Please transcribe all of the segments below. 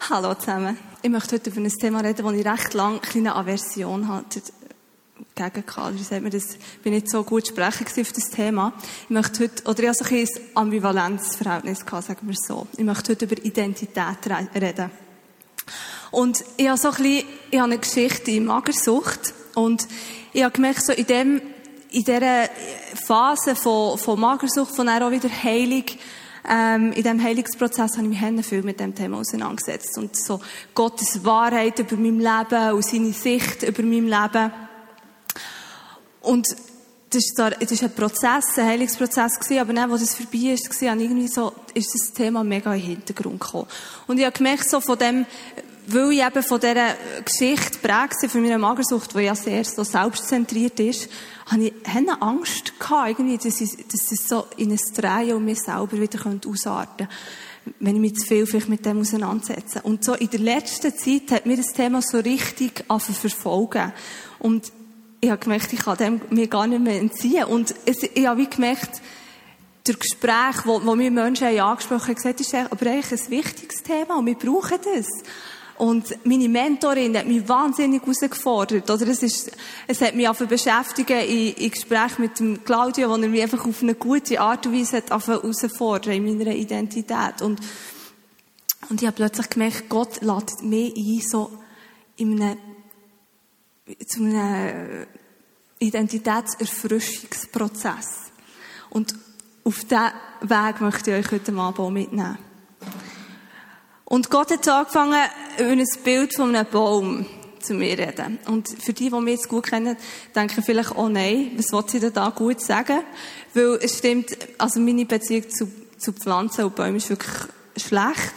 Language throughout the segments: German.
Hallo zusammen. Ich möchte heute über ein Thema reden, wo ich recht lange eine kleine Aversion hatte. Gegen Kader, sagt mir, das bin nicht so gut sprechen auf das Thema. Ich möchte heute, oder ich habe so ein ein Ambivalenzverhältnis sagen wir so. Ich möchte heute über Identität reden. Und ich habe so ein bisschen, ich habe eine Geschichte in Magersucht. Und ich habe gemerkt, so in dem, in dieser Phase von, von Magersucht, von auch wieder Heilung, ähm, in diesem Heilungsprozess habe ich mich viel mit dem Thema auseinandergesetzt. Und so Gottes Wahrheit über mein Leben und seine Sicht über mein Leben. Und das war, ein Prozess, ein Heilungsprozess gewesen, aber dann, wo das vorbei ist, war, irgendwie so, ist das Thema mega in den Hintergrund gekommen. Und ich habe gemerkt, so von dem, weil ich eben von dieser Geschichte prägt von meiner Magersucht, die ja sehr so selbstzentriert ist, habe ich eine Angst gehabt, irgendwie, dass, ich, dass es so in ein Drehen um mich selber wieder ausarten könnte wenn ich mich zu viel vielleicht mit dem auseinandersetze. Und so in der letzten Zeit hat mir das Thema so richtig verfolgen. Und ich habe gemerkt, ich kann dem mir gar nicht mehr entziehen. Und es, ich habe wie gemerkt, durch Gespräche, wo, wo mir Menschen angesprochen haben, gesagt, ist aber eigentlich ein wichtiges Thema und wir brauchen das. Und meine Mentorin hat mich wahnsinnig herausgefordert. Oder es, ist, es hat mich einfach beschäftigen in, in Gespräch mit dem Claudio, wo er mich einfach auf eine gute Art und Weise hat herausfordern in meiner Identität. Und, und ich habe plötzlich gemerkt, Gott lädt mich ein, so in einem, zu einem Identitätserfrischungsprozess. Und auf diesen Weg möchte ich euch heute Abend mitnehmen. Und Gott hat angefangen, über ein Bild von einem Baum zu mir reden. Und für die, die mich jetzt gut kennen, denken vielleicht, oh nein, was will sie denn da gut sagen? Weil es stimmt, also meine Beziehung zu, zu Pflanzen und Bäumen ist wirklich schlecht.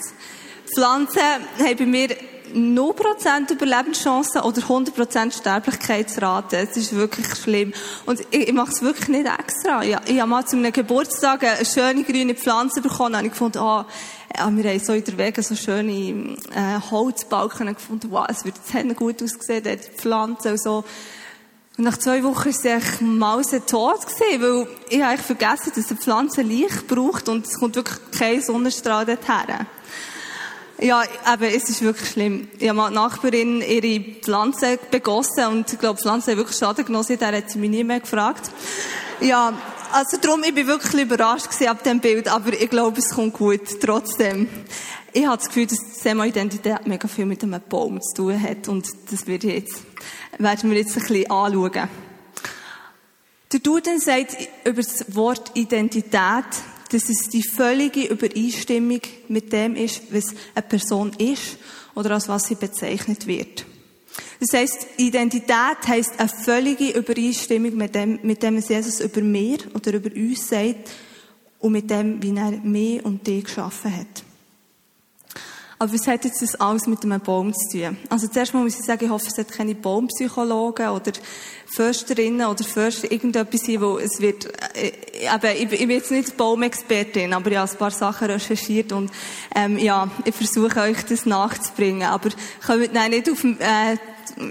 Pflanzen haben bei mir 0% Überlebenschancen oder 100% Sterblichkeitsrate. Es ist wirklich schlimm. Und ich, ich mache es wirklich nicht extra. Ich, ich habe mal zu einem Geburtstag eine schöne grüne Pflanze bekommen und ich gefunden, ah, ja, wir haben so in der Wege so schöne äh, Holzbalken gefunden. Wow, es wird jetzt gut ausgesehen, die Pflanze und so. Und nach zwei Wochen war sie echt mausetot weil ich eigentlich vergessen, dass eine Pflanze Licht braucht und es kommt wirklich kein Sonnenstrahl dorthin. Ja, aber es ist wirklich schlimm. Ich habe die Nachbarin ihre Pflanze begossen und ich glaube, Pflanze hat wirklich Schaden genommen, seitdem hat sie mich nie mehr gefragt. Ja, also darum, ich bin wirklich überrascht gewesen ab dem Bild, aber ich glaube, es kommt gut, trotzdem. Ich habe das Gefühl, dass das Thema Identität mega viel mit einem Baum zu tun hat und das wird jetzt, werden wir jetzt ein bisschen anschauen. Der Duden sagt über das Wort Identität, dass es die völlige Übereinstimmung mit dem ist, was eine Person ist oder als was sie bezeichnet wird. Das heisst, Identität heisst eine völlige Übereinstimmung mit dem, mit dem, was Jesus über mir oder über uns sagt und mit dem, wie er mich und dich geschaffen hat. Aber was hat jetzt das alles mit einem Baum zu tun? Also zuerst mal muss ich sagen, ich hoffe, es hat keine Baumpsychologen oder Försterinnen oder Förster irgendetwas sein, wo es wird, äh, eben, ich, ich bin jetzt nicht Baumexpertin, aber ich habe ein paar Sachen recherchiert und, ähm, ja, ich versuche euch das nachzubringen. Aber kommt nein, nicht auf, äh,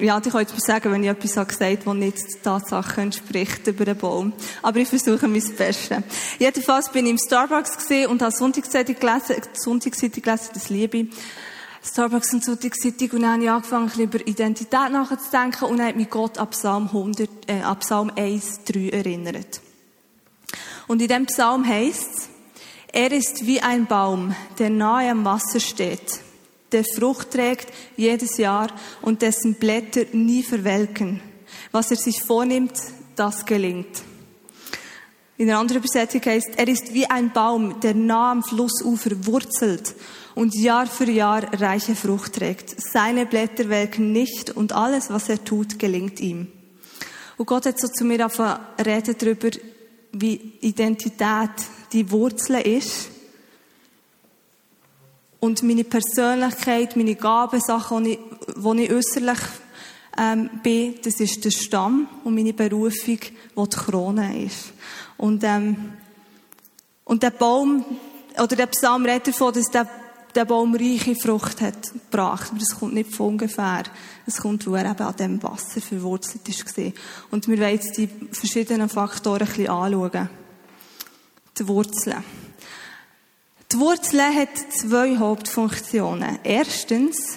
ja, ich kann jetzt sagen, wenn ich etwas gesagt habe, das nicht Tatsachen entspricht über einen Baum. Aber ich versuche mein Bestes. Jedenfalls bin ich im Starbucks gesehen und habe Sonntagszeitung gelesen, Sonntagszeitung gelesen, das liebe ich. Starbucks und Sonntagszeitung und dann habe ich angefangen, ein bisschen über Identität nachzudenken und dann hat mich Gott ab Psalm 100, äh, ab Psalm 1, 3 erinnert. Und in dem Psalm heißt es, er ist wie ein Baum, der nahe am Wasser steht der Frucht trägt jedes Jahr und dessen Blätter nie verwelken. Was er sich vornimmt, das gelingt. In einer anderen Übersetzung heißt, er ist wie ein Baum, der nah am Flussufer wurzelt und Jahr für Jahr reiche Frucht trägt. Seine Blätter welken nicht und alles, was er tut, gelingt ihm. Und Gott hat so zu mir reden darüber, wie Identität die Wurzel ist und meine Persönlichkeit, meine Gaben, Sachen, die ich, wo ich äußerlich ähm, bin, das ist der Stamm und meine Berufung, wo die Krone ist. Und, ähm, und der Baum, oder der Psalm redet davon, dass der, der Baum reiche Frucht hat gebracht. Aber das kommt nicht von ungefähr. Es kommt, wo er eben an dem Wasser verwurzelt ist. Und wir wollen jetzt die verschiedenen Faktoren ein bisschen anschauen. Die Wurzeln. Die Wurzel hat zwei Hauptfunktionen. Erstens,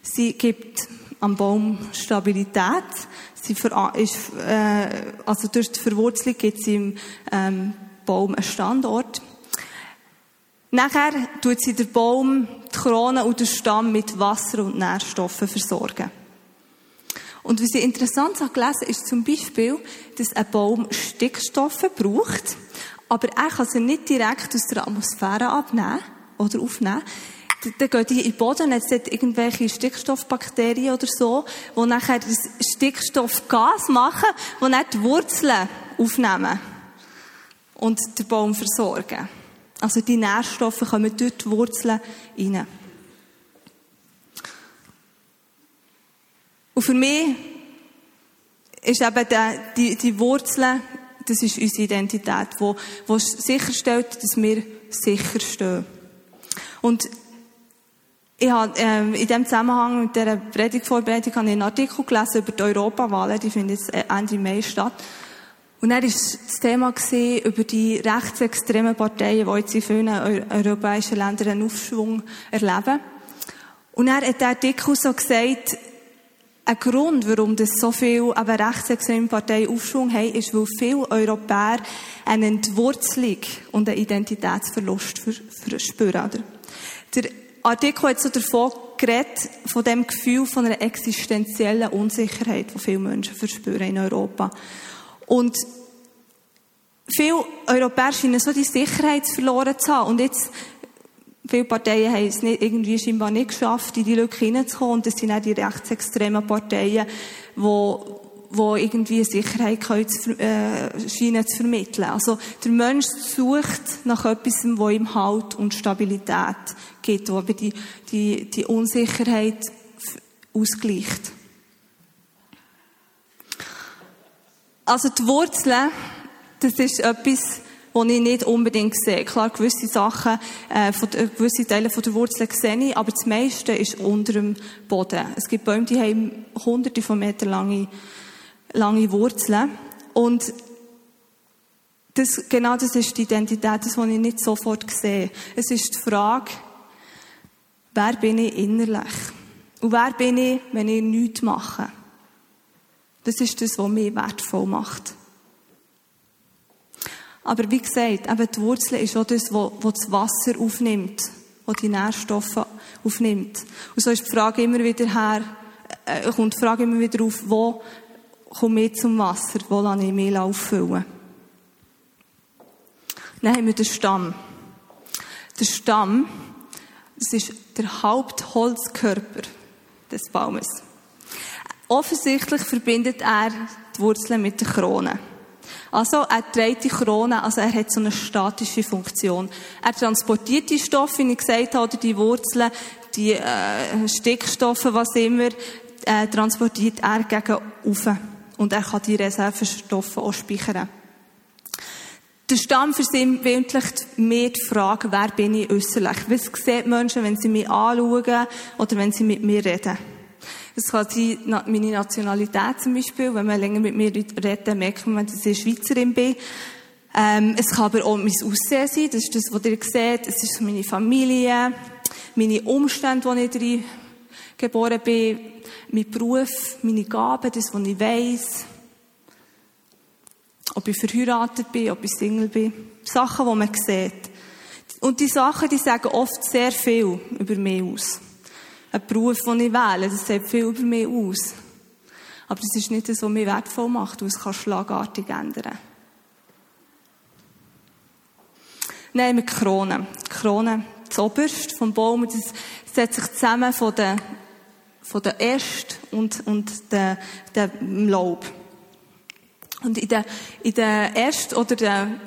sie gibt am Baum Stabilität. Sie ist, äh, also durch die Verwurzelung gibt sie im ähm, Baum einen Standort. Nachher tut sie der Baum, die Krone und den Stamm mit Wasser und Nährstoffen versorgen. Und was ich interessant habe gelesen, ist zum Beispiel, dass ein Baum Stickstoffe braucht, aber er kann sie nicht direkt aus der Atmosphäre abnehmen oder aufnehmen. Dann gehen die in den Boden, jetzt hat irgendwelche Stickstoffbakterien oder so, die nachher das Stickstoffgas machen, die dann die Wurzeln aufnehmen und den Baum versorgen. Also die Nährstoffe kommen durch die Wurzeln rein. Und für mich ist eben die, die Wurzeln, das ist unsere Identität, wo, wo sicherstellt, dass wir sicher stehen. Und ich habe, ähm, in dem Zusammenhang mit dieser Predigtvorbereitung habe ich einen Artikel gelesen über die Europawahlen, die finden jetzt Ende Mai statt. Und dann war das Thema über die rechtsextremen Parteien, die jetzt in vielen europäischen Ländern einen Aufschwung erleben. Und er hat der Artikel so gesagt, ein Grund, warum das so viele aber rechtsextreme Parteien Aufschwung haben, ist, weil viele Europäer eine Entwurzelung und einen Identitätsverlust verspüren. Der Artikel hat so davon geredet, von dem Gefühl von einer existenziellen Unsicherheit, die viele Menschen verspüren in Europa. Und viele Europäer scheinen so die Sicherheit verloren zu haben. Und jetzt Viele Parteien haben es nicht, irgendwie scheinbar nicht geschafft, in die Lücke hineinzukommen. Und das sind auch die rechtsextremen Parteien, die, die irgendwie Sicherheit können, äh, scheinen zu vermitteln. Also, der Mensch sucht nach etwas, wo ihm Halt und Stabilität gibt, wo aber die, die, die Unsicherheit ausgleicht. Also, die Wurzeln, das ist etwas, die ich nicht unbedingt sehe. Klar, gewisse Sachen, äh, von, äh, gewisse Teile von der Wurzel sehe ich, aber das meiste ist unter dem Boden. Es gibt Bäume, die haben hunderte von Metern lange, lange Wurzeln. Und das, genau das ist die Identität, das, was ich nicht sofort sehe. Es ist die Frage, wer bin ich innerlich? Und wer bin ich, wenn ich nichts mache? Das ist das, was mich wertvoll macht. Aber wie gesagt, eben die Wurzel ist auch das, was das Wasser aufnimmt, was die Nährstoffe aufnimmt. Und so ist die Frage immer wieder her, äh, kommt die Frage immer wieder auf, wo komme ich zum Wasser, wo lasse ich mich auffüllen. Dann haben wir den Stamm. Der Stamm, das ist der Hauptholzkörper des Baumes. Offensichtlich verbindet er die Wurzeln mit der Krone. Also, er trägt die Krone, also er hat so eine statische Funktion. Er transportiert die Stoffe, wie ich gesagt habe, oder die Wurzeln, die äh, Stickstoffe, was immer, äh, transportiert er gegen oben. Und er kann die Reservestoffe auch speichern. Der Stamm versinnbildlicht mir die Frage, wer bin ich äußerlich? Was sehen Menschen, wenn sie mich anschauen oder wenn sie mit mir reden? Es kann sein, meine Nationalität zum Beispiel. Wenn man länger mit mir redet, merkt man, dass ich Schweizerin bin. Ähm, es kann aber auch mein Aussehen sein. Das ist das, was ihr seht. Es ist meine Familie, meine Umstände, wo ich drin geboren bin, mein Beruf, meine Gaben, das, was ich weiss. Ob ich verheiratet bin, ob ich Single bin. Sachen, die man sieht. Und die Sachen, die sagen oft sehr viel über mich aus ein Beruf, den ich wähle. Das sagt viel über mich aus. Aber das ist nicht das, was mich wertvoll macht, weil es kann schlagartig ändern. Nehmen wir die Krone. Die Krone, das Oberste vom Baum, das setzt sich zusammen von den, von den Ästen und, und dem, dem Laub. Und in den, in den Ästen oder den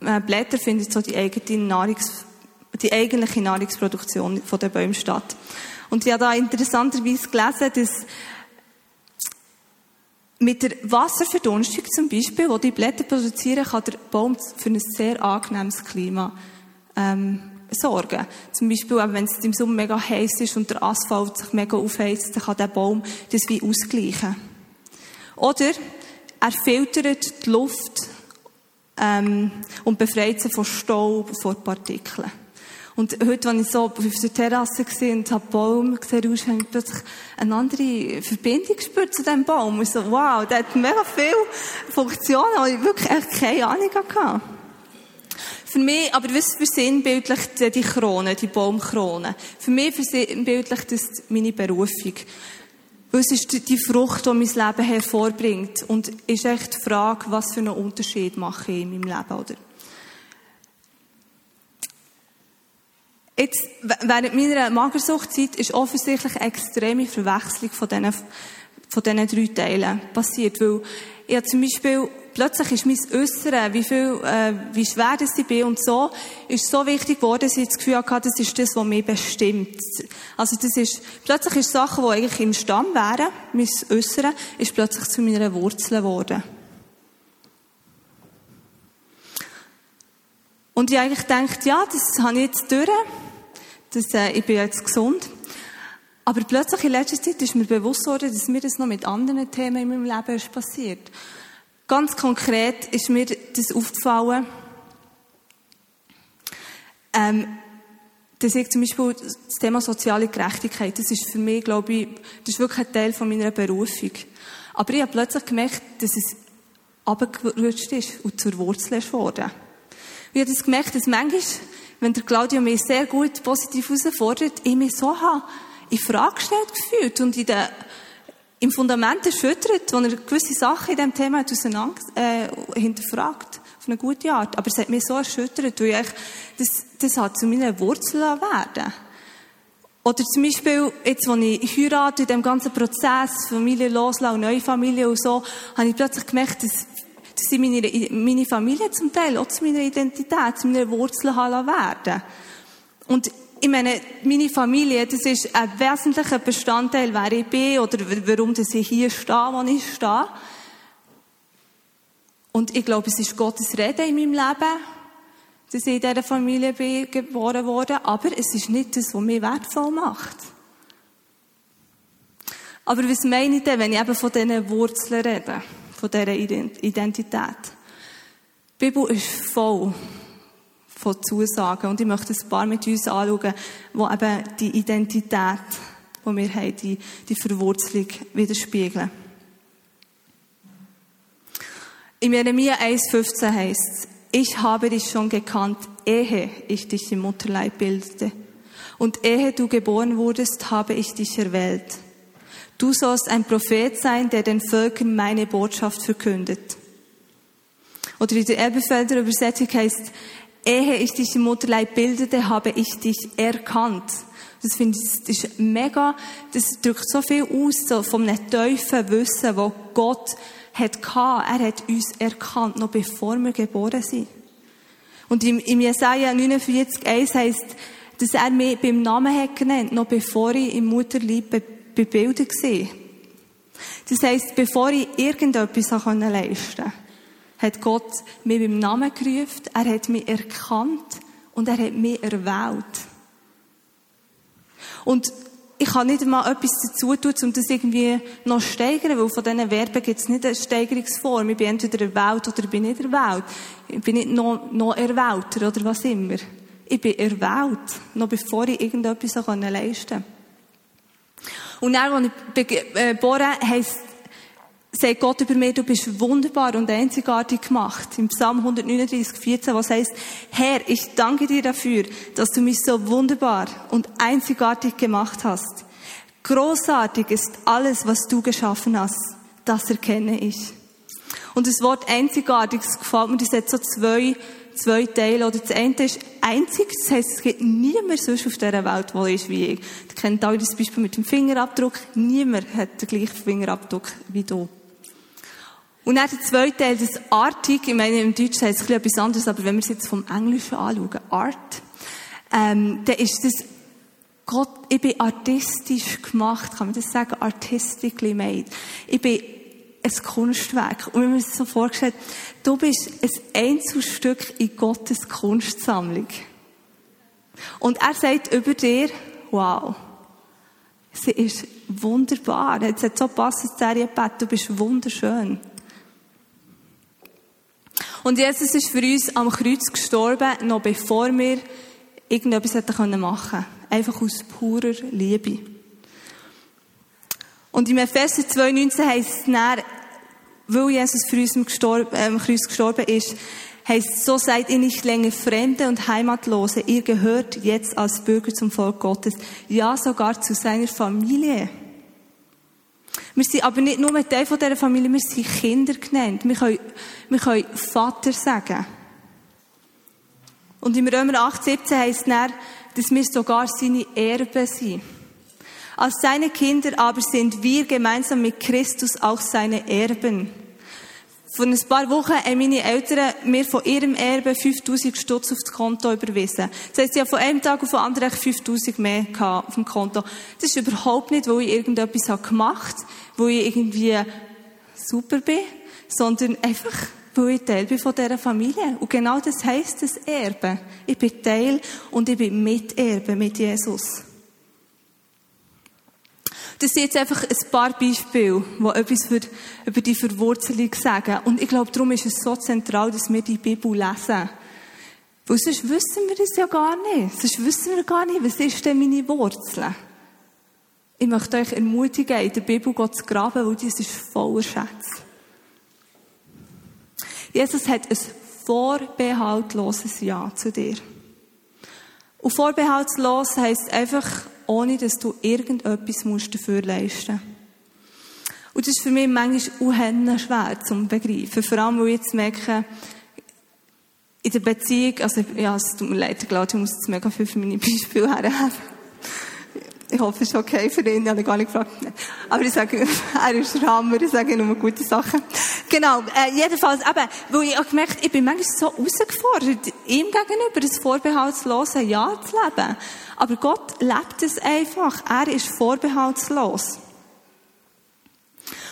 äh, Blättern findet so die eigene Nahrungs, die eigentliche Nahrungsproduktion von den Bäumen statt. Und ich habe da interessanterweise gelesen, dass mit der Wasserverdunstung zum Beispiel, wo die Blätter produzieren, kann der Baum für ein sehr angenehmes Klima ähm, sorgen. Zum Beispiel, wenn es im Sommer mega heiß ist und der Asphalt sich mega aufheizt, dann kann der Baum das wie ausgleichen. Oder er filtert die Luft ähm, und befreit sie von Staub, von Partikeln. Und heute, als ich so auf der Terrasse war und habe Baum gesehen, raus, habe ich plötzlich eine andere Verbindung gespürt zu diesem Baum. Und so, wow, der hat mega viele Funktionen, die ich wirklich echt keine Ahnung hatte. Für mich, aber was versinnbildlicht die Krone, die Baumkrone? Für mich versinnbildlicht das meine Berufung. Es ist die Frucht, die mein Leben hervorbringt. Und ist echt die Frage, was für einen Unterschied mache ich in meinem Leben, oder? Jetzt, während meiner Magersuchtzeit ist offensichtlich eine extreme Verwechslung von diesen, von diesen drei Teilen passiert. Weil ich zum Beispiel, plötzlich ist mein Äußere, wie viel, äh, wie schwer das ich bin und so, ist so wichtig geworden, dass ich das Gefühl hatte, das ist das, was mich bestimmt. Also das ist, plötzlich ist Sachen, die eigentlich im Stamm wären, mein Äußere, ist plötzlich zu meiner Wurzel geworden. Und ich eigentlich gedacht, ja, das habe ich jetzt durch dass äh, ich bin jetzt gesund. Aber plötzlich in letzter Zeit ist mir bewusst worden, dass mir das noch mit anderen Themen in meinem Leben ist passiert. Ganz konkret ist mir das aufgefallen, ähm, dass ich zum Beispiel das Thema soziale Gerechtigkeit, das ist für mich, glaube ich, das ist wirklich ein Teil von meiner Berufung. Aber ich habe plötzlich gemerkt, dass es abgerutscht ist und zur Wurzel ist worden. Ich habe das gemerkt, dass manchmal wenn der Claudio mich sehr gut positiv herausfordert, ich mich so habe in Frage gestellt gefühlt und in der, im Fundament erschüttert, wo er gewisse Sachen in diesem Thema hat auseinander, äh, hinterfragt. Auf eine gute Art. Aber es hat mich so erschüttert, weil ich, das, das hat zu meinen Wurzeln werden. Oder zum Beispiel, jetzt, als ich heirate, in dem ganzen Prozess, Familie loslassen, neue Familie und so, habe ich plötzlich gemerkt, dass ich meine, meine Familie zum Teil auch zu meiner Identität, zu meiner Wurzeln werden Und ich meine, meine Familie, das ist ein wesentlicher Bestandteil, wer ich bin oder warum ich hier stehe, wo ich stehe. Und ich glaube, es ist Gottes Rede in meinem Leben, dass ich in dieser Familie bin geboren wurde, aber es ist nicht das, was mich wertvoll macht. Aber was meine ich denn, wenn ich eben von diesen Wurzeln rede? Von dieser Identität. Die Bibel ist voll von Zusagen und ich möchte ein paar mit uns anschauen, wo eben die Identität, die wir haben, die, die Verwurzelung widerspiegeln. In Jeremia 1,15 heißt es, ich habe dich schon gekannt, ehe ich dich im Mutterleib bildete. Und ehe du geboren wurdest, habe ich dich erwählt. Du sollst ein Prophet sein, der den Völkern meine Botschaft verkündet. Oder in der Elbefelder Übersetzung heißt, ehe ich dich im Mutterleib bildete, habe ich dich erkannt. Das finde ich, das ist mega, das drückt so viel aus, so von einem tiefen Wissen, wo Gott hat gehabt. Er hat uns erkannt, noch bevor wir geboren sind. Und im, im Jesaja 49,1 heißt, dass er mich beim Namen hat genannt, noch bevor ich im Mutterleib bei Bildern gesehen. Das heisst, bevor ich irgendetwas leisten konnte, hat Gott mich beim Namen gerufen, er hat mich erkannt und er hat mich erwählt. Und ich kann nicht mal etwas dazu tun, um das irgendwie noch zu steigern, weil von diesen Verben gibt es nicht eine Steigerungsform. Ich bin entweder erwählt oder ich bin nicht erwählt. Ich bin nicht noch, noch erwählter oder was immer. Ich bin erwählt, noch bevor ich irgendetwas leisten konnte. Und dann, als ich geboren äh, heisst, sagt Gott über mir, du bist wunderbar und einzigartig gemacht. Im Psalm 139, 14, was heißt, Herr, ich danke dir dafür, dass du mich so wunderbar und einzigartig gemacht hast. Großartig ist alles, was du geschaffen hast. Das erkenne ich. Und das Wort einzigartig, das gefällt mir, das hat so zwei zwei Teile. Oder das eine ist einzig, das heisst, es gibt niemand sonst auf dieser Welt, der ist wie ich. Ihr kennt alle das Beispiel mit dem Fingerabdruck. Niemand hat den gleichen Fingerabdruck wie du. Und dann der zweite Teil, das Artig, ich meine, im Deutsch heißt es etwas anderes, aber wenn wir es jetzt vom Englischen anschauen, Art, ähm, dann ist das Gott, ich bin artistisch gemacht, kann man das sagen? Artistically made. Ich bin ein Kunstwerk. Und wenn man sich so vorgestellt, du bist ein Einzelstück in Gottes Kunstsammlung. Und er sagt über dir, wow, sie ist wunderbar. Jetzt hat so passt Bett, du bist wunderschön. Und Jesus ist für uns am Kreuz gestorben, noch bevor wir irgendetwas hätte machen können. Einfach aus purer Liebe. Und im Epheser 2,19 heisst es weil Jesus für uns am, gestorben, äh, Kreuz gestorben ist, heißt so seid ihr nicht länger Fremde und Heimatlose. Ihr gehört jetzt als Bürger zum Volk Gottes. Ja, sogar zu seiner Familie. Wir sind aber nicht nur mit Teil von dieser Familie, wir sind Kinder genannt. Wir können, wir können Vater sagen. Und im Römer 8, 17 heisst es dann, dass wir sogar seine Erben sind. Als seine Kinder aber sind wir gemeinsam mit Christus auch seine Erben. Vor ein paar Wochen haben meine Eltern mir von ihrem Erbe 5000 Stutz auf das Konto überwiesen. Das heisst, ich habe von einem Tag auf den anderen 5000 mehr auf dem Konto. Das ist überhaupt nicht, weil ich irgendetwas gemacht habe, weil ich irgendwie super bin, sondern einfach, weil ich Teil bin von dieser Familie. Und genau das heisst das Erbe. Ich bin Teil und ich bin Miterbe mit Jesus. Das sind jetzt einfach ein paar Beispiele, die etwas für, über die Verwurzelung sagen. Und ich glaube, darum ist es so zentral, dass wir die Bibel lesen. Weil sonst wissen wir das ja gar nicht. Sonst wissen wir gar nicht, was ist denn meine Wurzel? Ich möchte euch ermutigen, in der Bibel zu graben, weil dies ist voller Schätze. Jesus hat ein vorbehaltloses Ja zu dir. Und vorbehaltlos heisst einfach, ohne dass du irgendetwas musst dafür leisten musst. Und das ist für mich manchmal unheimlich schwer zu begreifen. Vor allem, weil ich jetzt merke, in der Beziehung, also, ja, es tut mir leid, ich muss jetzt mega viel für meine Beispiele herhaben. Ich hoffe, es ist okay für ihn. Ich habe ihn gar nicht gefragt. Aber ich sage, er ist Hammer. Ich sage nur gute Sachen. Genau. Äh, jedenfalls, eben, weil ich auch gemerkt ich bin manchmal so herausgefordert, ihm gegenüber das vorbehaltslose Ja zu leben. Aber Gott lebt es einfach. Er ist vorbehaltslos.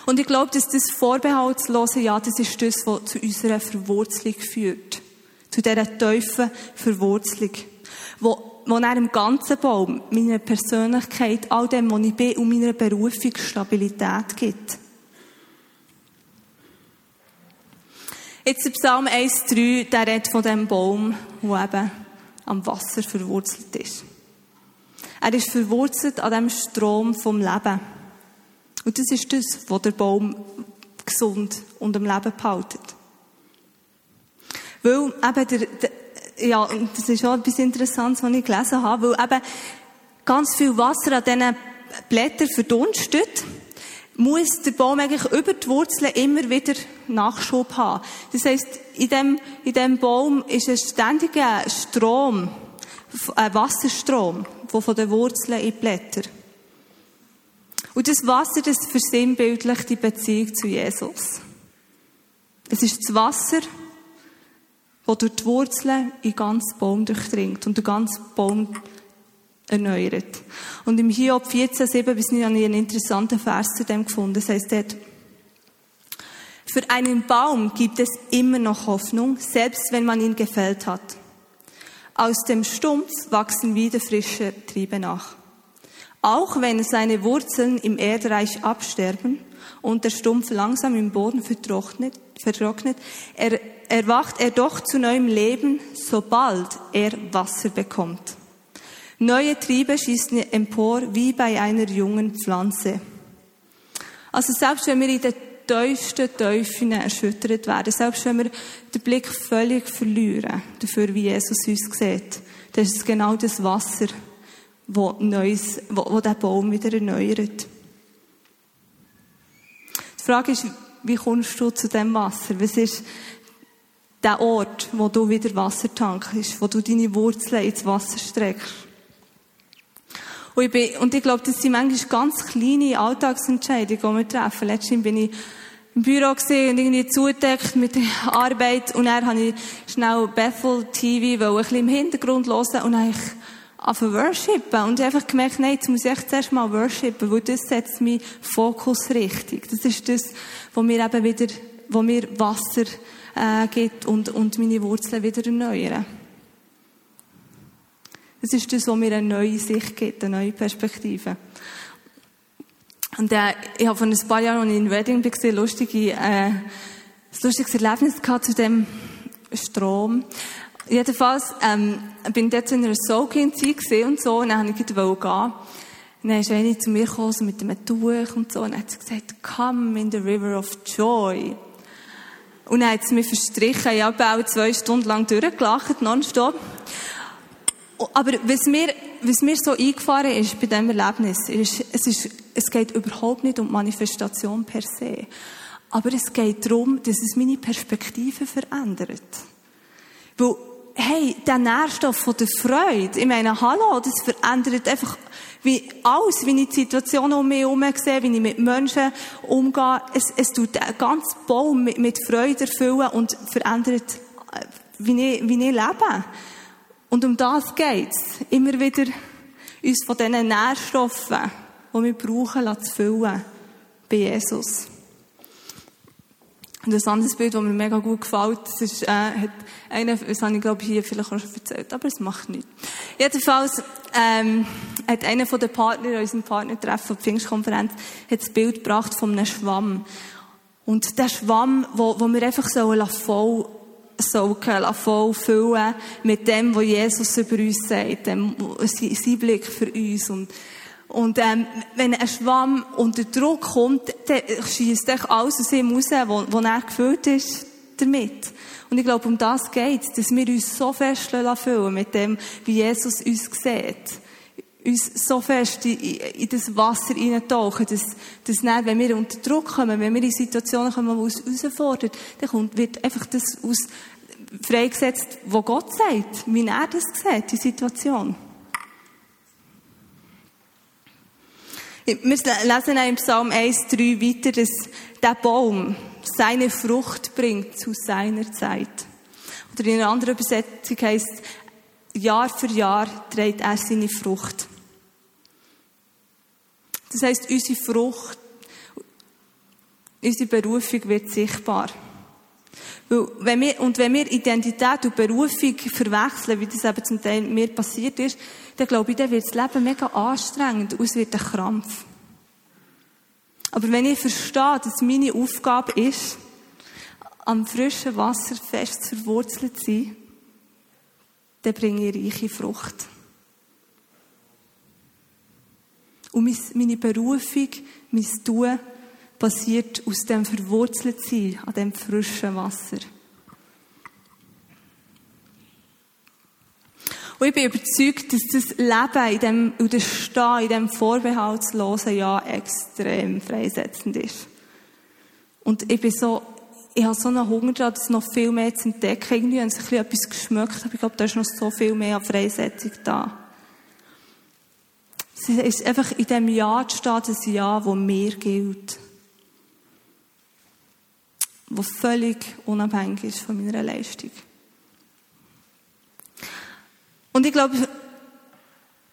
Und ich glaube, dass das vorbehaltslose Ja, das ist das, was zu unserer Verwurzelung führt. Zu dieser tiefen Verwurzelung. Wo wo er im ganzen Baum meiner Persönlichkeit, all dem, was ich bin und meiner Berufung Stabilität gibt. Jetzt der Psalm 1,3, der redet von dem Baum, der eben am Wasser verwurzelt ist. Er ist verwurzelt an dem Strom vom Leben. Und das ist das, was der Baum gesund und am Leben behaltet. Weil eben der, der, ja, das ist auch etwas Interessantes, was ich gelesen habe, weil eben ganz viel Wasser an diesen Blättern verdunstet, muss der Baum eigentlich über die Wurzeln immer wieder Nachschub haben. Das heisst, in dem, in dem Baum ist ein ständiger Strom, ein Wasserstrom, der von den Wurzeln in die Blätter. Und das Wasser, das versinnbildlicht die Beziehung zu Jesus. Es ist das Wasser, wo durch die Wurzeln in den ganzen Baum durchdringt und den ganzen Baum erneuert. Und im Hiob 14, 7 bis 9 habe ich einen interessanten Vers zu dem gefunden. Das heißt dort, für einen Baum gibt es immer noch Hoffnung, selbst wenn man ihn gefällt hat. Aus dem Stumpf wachsen wieder frische Triebe nach. Auch wenn seine Wurzeln im Erdreich absterben und der Stumpf langsam im Boden vertrocknet, vertrocknet er, erwacht er doch zu neuem Leben, sobald er Wasser bekommt. Neue Triebe schießen empor wie bei einer jungen Pflanze. Also selbst wenn wir in den tiefsten Teufeln erschüttert werden, selbst wenn wir den Blick völlig verlieren, dafür wie Jesus uns sieht, dann ist genau das Wasser, wo, neues, wo, wo der Baum wieder erneuert. Die Frage ist, wie kommst du zu dem Wasser? Was ist der Ort, wo du wieder Wasser tankst, wo du deine Wurzeln ins Wasser streckst? Und ich, bin, und ich glaube, das sind manchmal ganz kleine Alltagsentscheidungen, die wir treffen. Letztens bin ich im Büro gesehen und irgendwie zudeckt mit der Arbeit und dann habe ich schnell Bethel TV, ein bisschen im Hintergrund hören und dann ich auf worshipen und ich einfach gemerkt, nein, jetzt muss ich echt zuerst mal worshipen, weil das setzt meinen Fokus richtig. Das ist das, wo mir eben wieder, wo mir Wasser äh, gibt und, und meine Wurzeln wieder erneuern. Das ist das, was mir eine neue Sicht gibt, eine neue Perspektive. Und äh, ich habe vor ein paar Jahren, als ich in Wedding war, lustige, äh, ein lustiges Erlebnis gehabt zu dem Strom. jedenfalls ähm, bin ich dort in einer Soul-Kind-Zeit und so, und dann wollte ich gehen. Und dann ist eine zu mir gekommen, so mit einem Tuch und so, und hat sie gesagt, come in the river of joy. Und dann hat sie mich verstrichen. Ich habe auch zwei Stunden lang durchgelacht, nonstop. Aber was mir, was mir so eingefahren ist bei diesem Erlebnis, ist, es, ist, es geht überhaupt nicht um Manifestation per se. Aber es geht darum, dass es meine Perspektive verändert. Weil, hey, der Nährstoff von der Freude, ich meine, hallo, das verändert einfach wie alles, wie ich die Situation um mich herum sehe, wie ich mit Menschen umgehe. Es, es tut den ganzen Baum mit, mit Freude erfüllen und verändert, äh, wie ich, wie ich lebe. Und um das geht's. Immer wieder uns von diesen Nährstoffen, die wir brauchen, zu füllen. Bei Jesus. Und ein anderes Bild, das mir mega gut gefällt, das ist, äh, hat einer, das habe ich glaube ich hier vielleicht auch schon erzählt, aber es macht nichts. Jedenfalls, ähm, hat einer von den Partnern, unserem Partnertreffen, der Pfingstkonferenz, hat das Bild gebracht von einem Schwamm. Und der Schwamm, wo, wo wir einfach so voll saugen, voll füllen mit dem, was Jesus über uns sagt, dem, sein Blick für uns. Und und ähm, wenn ein Schwamm unter Druck kommt, dann schießt alles aus ihm raus, wo, wo er gefüllt ist damit. Und ich glaube, um das geht dass wir uns so fest fühlen mit dem, wie Jesus uns sieht. Uns so fest in, in das Wasser hineintauchen, dass, dass dann, wenn wir unter Druck kommen, wenn wir in Situationen kommen, die uns herausfordern, dann kommt, wird einfach das aus freigesetzt, wo Gott sagt, wie er das sieht, die Situation. Wir lesen im Psalm 1,3 weiter, dass der Baum seine Frucht bringt zu seiner Zeit. Oder in einer anderen Übersetzung heißt Jahr für Jahr trägt er seine Frucht. Das heißt, unsere Frucht, unsere Berufung wird sichtbar. Wenn wir, und wenn wir Identität und Berufung verwechseln, wie das eben zum Teil mir passiert ist, dann glaube ich, dann wird das Leben mega anstrengend und es wird ein Krampf. Aber wenn ich verstehe, dass meine Aufgabe ist, am frischen Wasser fest verwurzelt zu sein, dann bringe ich reiche Frucht. Und meine Berufung, mein Tun, passiert aus dem Verwurzeltsein an dem frischen Wasser. Und ich bin überzeugt, dass das Leben in dem, und das Stehen in dem vorbehaltslosen Ja extrem freisetzend ist. Und ich bin so, ich habe so einen Hunger daran, das noch viel mehr zu entdecken. Irgendwie habe ich etwas geschmückt, aber ich glaube, da ist noch so viel mehr an Freisetzung da. Es ist einfach in dem Ja zu stehen, das Ja, das mir gilt was völlig unabhängig ist von meiner Leistung. Und ich glaube,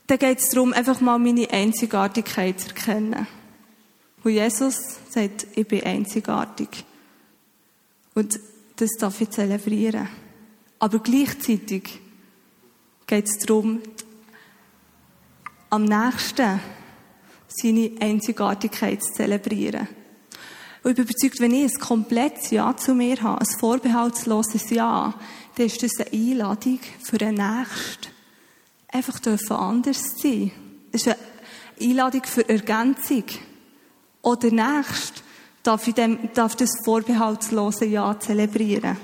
da geht es darum, einfach mal meine Einzigartigkeit zu erkennen. Wo Jesus sagt, ich bin einzigartig. Und das darf ich zelebrieren. Aber gleichzeitig geht es darum, am nächsten seine Einzigartigkeit zu zelebrieren. Und ich bin überzeugt, wenn ich ein komplettes Ja zu mir habe, ein vorbehaltsloses Ja, dann ist das eine Einladung für den Nächsten. Einfach dürfen anders sein. Das ist eine Einladung für Ergänzung. Oder Nächste darf, ich dem, darf das vorbehaltslose Ja zelebrieren.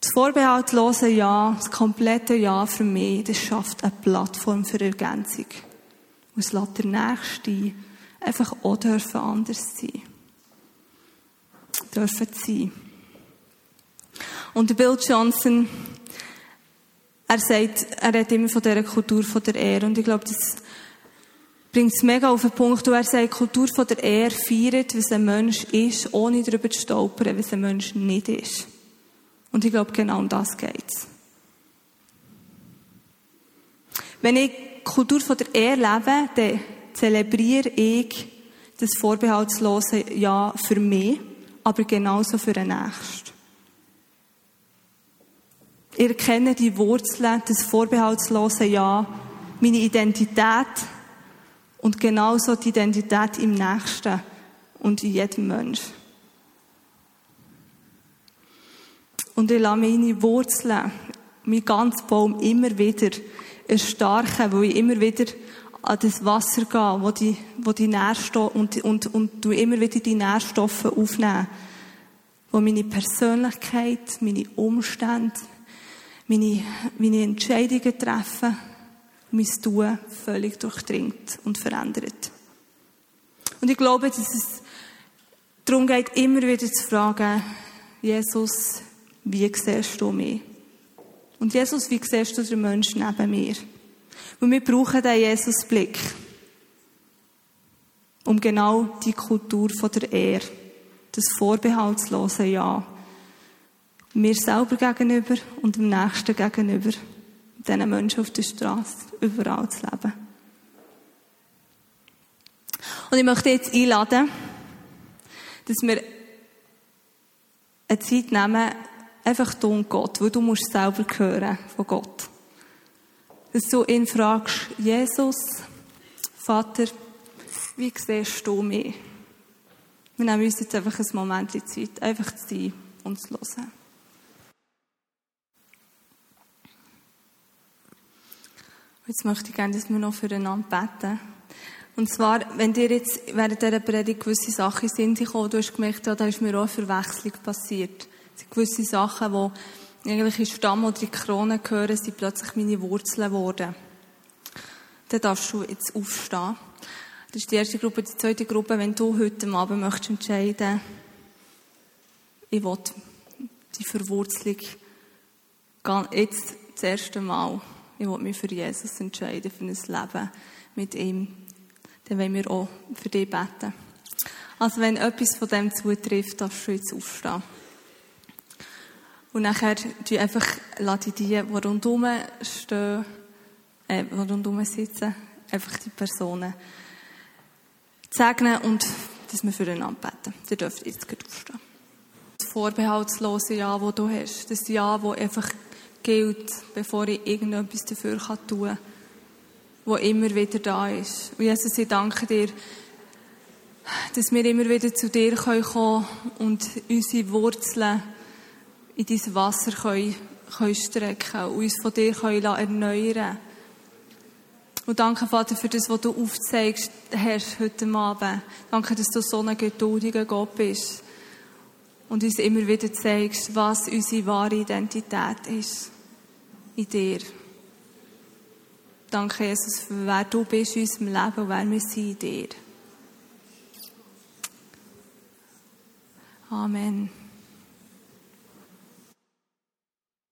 Das vorbehaltlose Ja, das komplette Ja für mich, das schafft eine Plattform für Ergänzung. Und es lässt der Nächste einfach auch dürfen anders sein. Dürfen sein. Und Bill Johnson, er sagt, er redet immer von dieser Kultur von der Ehre. Und ich glaube, das bringt es mega auf den Punkt, wo er sagt, Kultur von der Ehre feiert, was ein Mensch ist, ohne darüber zu stolpern, was ein Mensch nicht ist. Und ich glaube, genau um das geht's. Wenn ich Kultur von der Ehe lebe, dann zelebriere ich das vorbehaltslose Ja für mich, aber genauso für den Nächsten. Ich erkenne die Wurzeln des vorbehaltslose Ja, meine Identität und genauso die Identität im Nächsten und in jedem Mensch. Und ich lasse meine Wurzeln, mein ganzer Baum immer wieder erstarken, weil ich immer wieder an das Wasser gehe, wo die, wo die Nährstoffe, und, und, und du immer wieder die Nährstoffe aufnehmen, wo meine Persönlichkeit, meine Umstände, meine, meine Entscheidungen treffen, mein Tun völlig durchdringt und verändert. Und ich glaube, dass es darum geht, immer wieder zu fragen, Jesus, wie siehst du mich? Und Jesus, wie siehst du den Menschen neben mir? Und wir brauchen den Jesus-Blick, um genau die Kultur von der Ehre, das vorbehaltslose Ja, mir selber gegenüber und dem Nächsten gegenüber, diesen Menschen auf der Straße, überall zu leben. Und ich möchte jetzt einladen, dass wir eine Zeit nehmen, einfach du und Gott, weil du musst selber hören von Gott. Dass du ihn fragst, Jesus, Vater, wie siehst du mich? Wir nehmen uns jetzt einfach ein Moment Zeit, einfach zu sein und zu hören. Jetzt möchte ich gerne, dass wir noch füreinander beten. Und zwar, wenn dir jetzt während dieser Predigt gewisse Sachen sind gekommen, du hast gemerkt, da ist mir auch eine Verwechslung passiert. Gewisse Sachen, die eigentlich in Stamm oder in Krone gehören, sind plötzlich meine Wurzeln geworden. Dann darfst du jetzt aufstehen. Das ist die erste Gruppe. Die zweite Gruppe, wenn du heute Abend möchtest entscheiden, ich will die Verwurzelung jetzt das erste Mal, ich will mich für Jesus entscheiden, für ein Leben mit ihm dann wollen wir auch für dich beten. Also wenn etwas von dem zutrifft, darfst du jetzt aufstehen. Und nachher die einfach, lade die, die rundherum stehen, äh, die rundherum sitzen, einfach die Personen segnen und dass wir füreinander beten. Ihr dürft jetzt gerade aufstehen. Das vorbehaltslose Ja, das du hast, das Ja, das einfach gilt, bevor ich irgendetwas dafür tun kann wo immer wieder da ist. Und Jesus, ich danke dir, dass wir immer wieder zu dir kommen können und unsere Wurzeln in dein Wasser können, können strecken und uns von dir können erneuern Und danke, Vater, für das, was du aufzeigst hast heute Abend. Danke, dass du so ein geduldiger Gott bist und uns immer wieder zeigst, was unsere wahre Identität ist in dir. Danke, Jesus, für wer du bist in unserem Leben und wer wir sind in dir. Amen.